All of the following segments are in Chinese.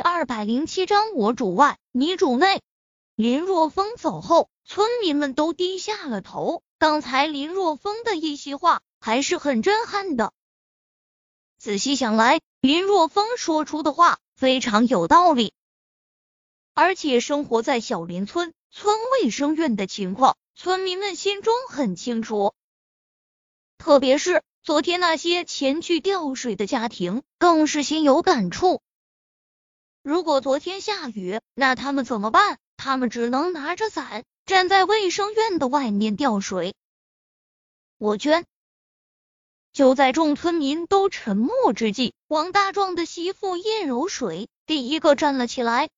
二百零七章，我主外，你主内。林若风走后，村民们都低下了头。刚才林若风的一席话还是很震撼的。仔细想来，林若风说出的话非常有道理。而且生活在小林村，村卫生院的情况，村民们心中很清楚。特别是昨天那些前去吊水的家庭，更是心有感触。如果昨天下雨，那他们怎么办？他们只能拿着伞站在卫生院的外面吊水。我捐。就在众村民都沉默之际，王大壮的媳妇叶柔水第一个站了起来。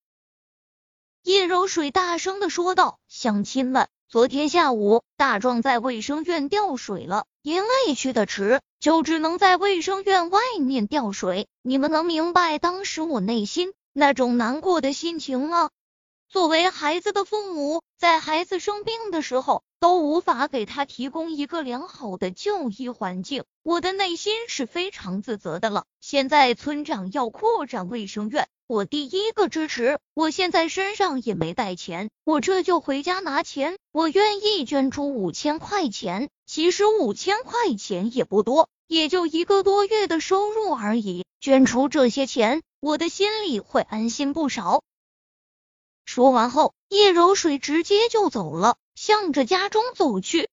叶柔水大声的说道：“乡亲们，昨天下午大壮在卫生院吊水了，因为去的迟，就只能在卫生院外面吊水。你们能明白当时我内心？”那种难过的心情吗？作为孩子的父母，在孩子生病的时候都无法给他提供一个良好的就医环境，我的内心是非常自责的了。现在村长要扩展卫生院，我第一个支持。我现在身上也没带钱，我这就回家拿钱。我愿意捐出五千块钱，其实五千块钱也不多，也就一个多月的收入而已。捐出这些钱。我的心里会安心不少。说完后，叶柔水直接就走了，向着家中走去。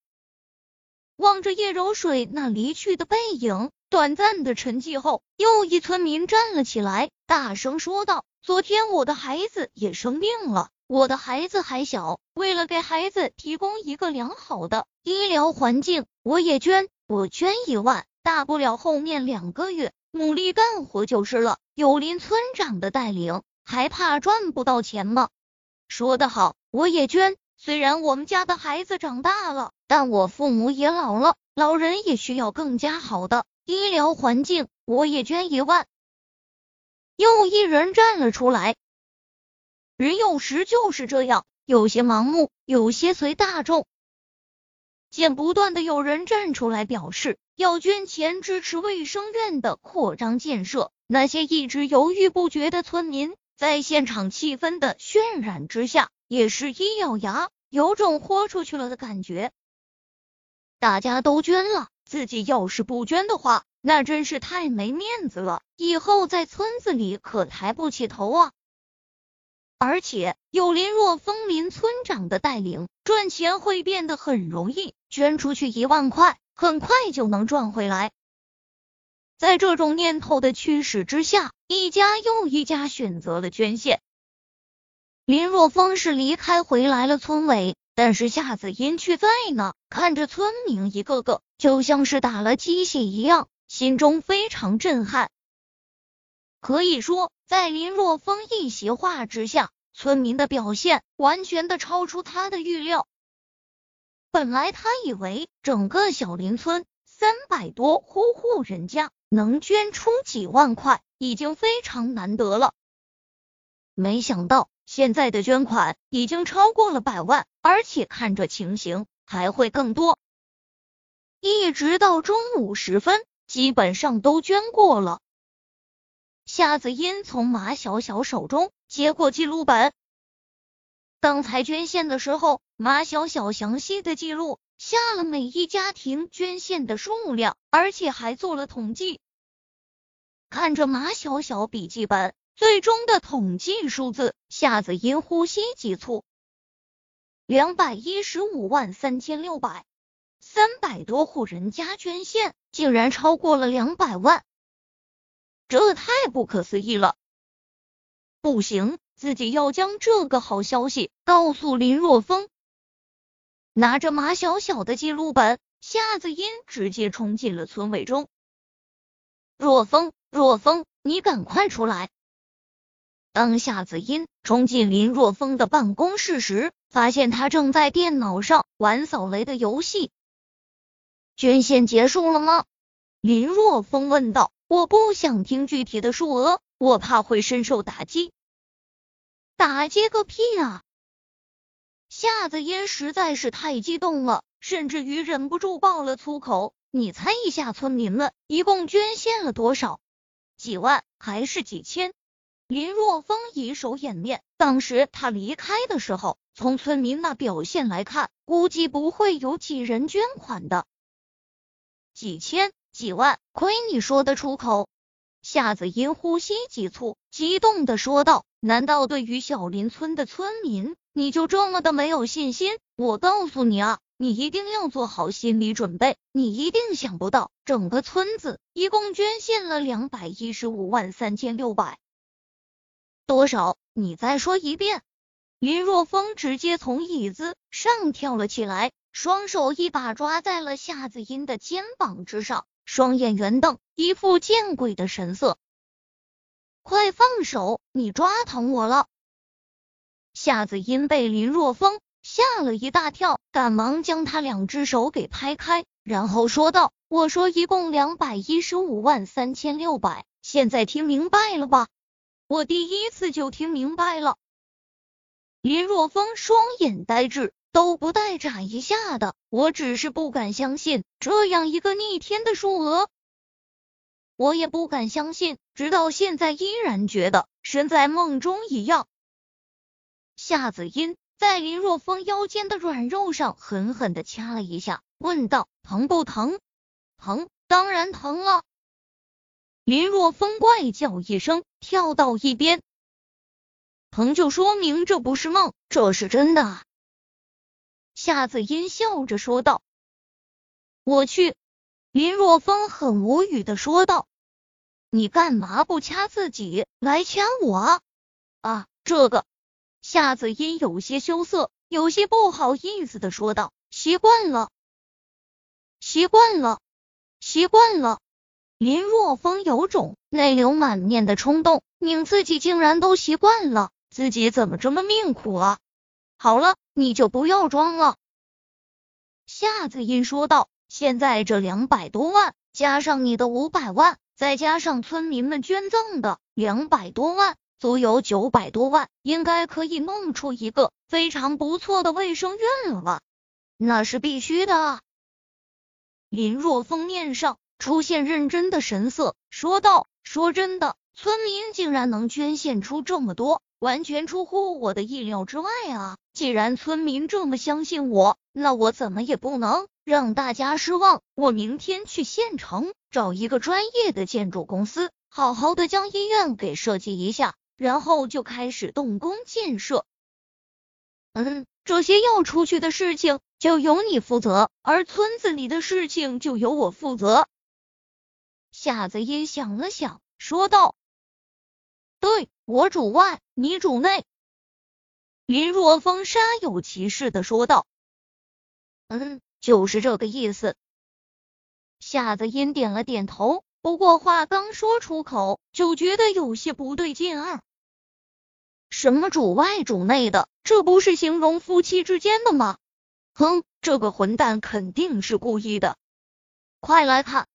望着叶柔水那离去的背影，短暂的沉寂后，又一村民站了起来，大声说道：“昨天我的孩子也生病了，我的孩子还小，为了给孩子提供一个良好的医疗环境，我也捐，我捐一万，大不了后面两个月。”努力干活就是了，有林村长的带领，还怕赚不到钱吗？说得好，我也捐。虽然我们家的孩子长大了，但我父母也老了，老人也需要更加好的医疗环境，我也捐一万。又一人站了出来。人有时就是这样，有些盲目，有些随大众。见不断的有人站出来表示。要捐钱支持卫生院的扩张建设，那些一直犹豫不决的村民，在现场气氛的渲染之下，也是一咬牙，有种豁出去了的感觉。大家都捐了，自己要是不捐的话，那真是太没面子了，以后在村子里可抬不起头啊！而且有林若风林村长的带领，赚钱会变得很容易，捐出去一万块。很快就能赚回来。在这种念头的驱使之下，一家又一家选择了捐献。林若风是离开回来了村委，但是夏子音却在呢。看着村民一个个就像是打了鸡血一样，心中非常震撼。可以说，在林若风一席话之下，村民的表现完全的超出他的预料。本来他以为整个小林村三百多户户人家能捐出几万块已经非常难得了，没想到现在的捐款已经超过了百万，而且看着情形还会更多。一直到中午时分，基本上都捐过了。夏子音从马小小手中接过记录本。刚才捐献的时候，马小小详细的记录下了每一家庭捐献的数量，而且还做了统计。看着马小小笔记本最终的统计数字，夏子音呼吸急促。两百一十五万三千六百，三百多户人家捐献，竟然超过了两百万，这太不可思议了！不行。自己要将这个好消息告诉林若风。拿着马小小的记录本，夏子音直接冲进了村委中。若风，若风，你赶快出来！当夏子音冲进林若风的办公室时，发现他正在电脑上玩扫雷的游戏。捐献结束了吗？林若风问道。我不想听具体的数额，我怕会深受打击。打击个屁啊！夏子嫣实在是太激动了，甚至于忍不住爆了粗口。你猜一下，村民们一共捐献了多少？几万还是几千？林若风以手掩面。当时他离开的时候，从村民那表现来看，估计不会有几人捐款的。几千、几万，亏你说得出口。夏子音呼吸急促，激动的说道：“难道对于小林村的村民，你就这么的没有信心？我告诉你啊！”你一定要做好心理准备，你一定想不到，整个村子一共捐献了两百一十五万三千六百多少？你再说一遍。林若风直接从椅子上跳了起来，双手一把抓在了夏子音的肩膀之上，双眼圆瞪，一副见鬼的神色。快放手！你抓疼我了。夏子音被林若风。吓了一大跳，赶忙将他两只手给拍开，然后说道：“我说一共两百一十五万三千六百，现在听明白了吧？我第一次就听明白了。”林若风双眼呆滞，都不带眨一下的。我只是不敢相信这样一个逆天的数额，我也不敢相信，直到现在依然觉得身在梦中一样。夏子音。在林若风腰间的软肉上狠狠的掐了一下，问道：“疼不疼？”“疼，当然疼了。”林若风怪叫一声，跳到一边。“疼就说明这不是梦，这是真的。”夏子音笑着说道。“我去！”林若风很无语的说道，“你干嘛不掐自己，来掐我？啊，这个。”夏子音有些羞涩，有些不好意思的说道：“习惯了，习惯了，习惯了。”林若风有种泪流满面的冲动，宁自己竟然都习惯了，自己怎么这么命苦啊？好了，你就不要装了。”夏子音说道：“现在这两百多万，加上你的五百万，再加上村民们捐赠的两百多万。”足有九百多万，应该可以弄出一个非常不错的卫生院了吧？那是必须的。林若风面上出现认真的神色，说道：“说真的，村民竟然能捐献出这么多，完全出乎我的意料之外啊！既然村民这么相信我，那我怎么也不能让大家失望。我明天去县城找一个专业的建筑公司，好好的将医院给设计一下。”然后就开始动工建设。嗯，这些要出去的事情就由你负责，而村子里的事情就由我负责。夏子英想了想，说道：“对我主外，你主内。”林若风煞有其事的说道：“嗯，就是这个意思。”夏子音点了点头，不过话刚说出口，就觉得有些不对劲儿。什么主外主内的，这不是形容夫妻之间的吗？哼，这个混蛋肯定是故意的。快来看，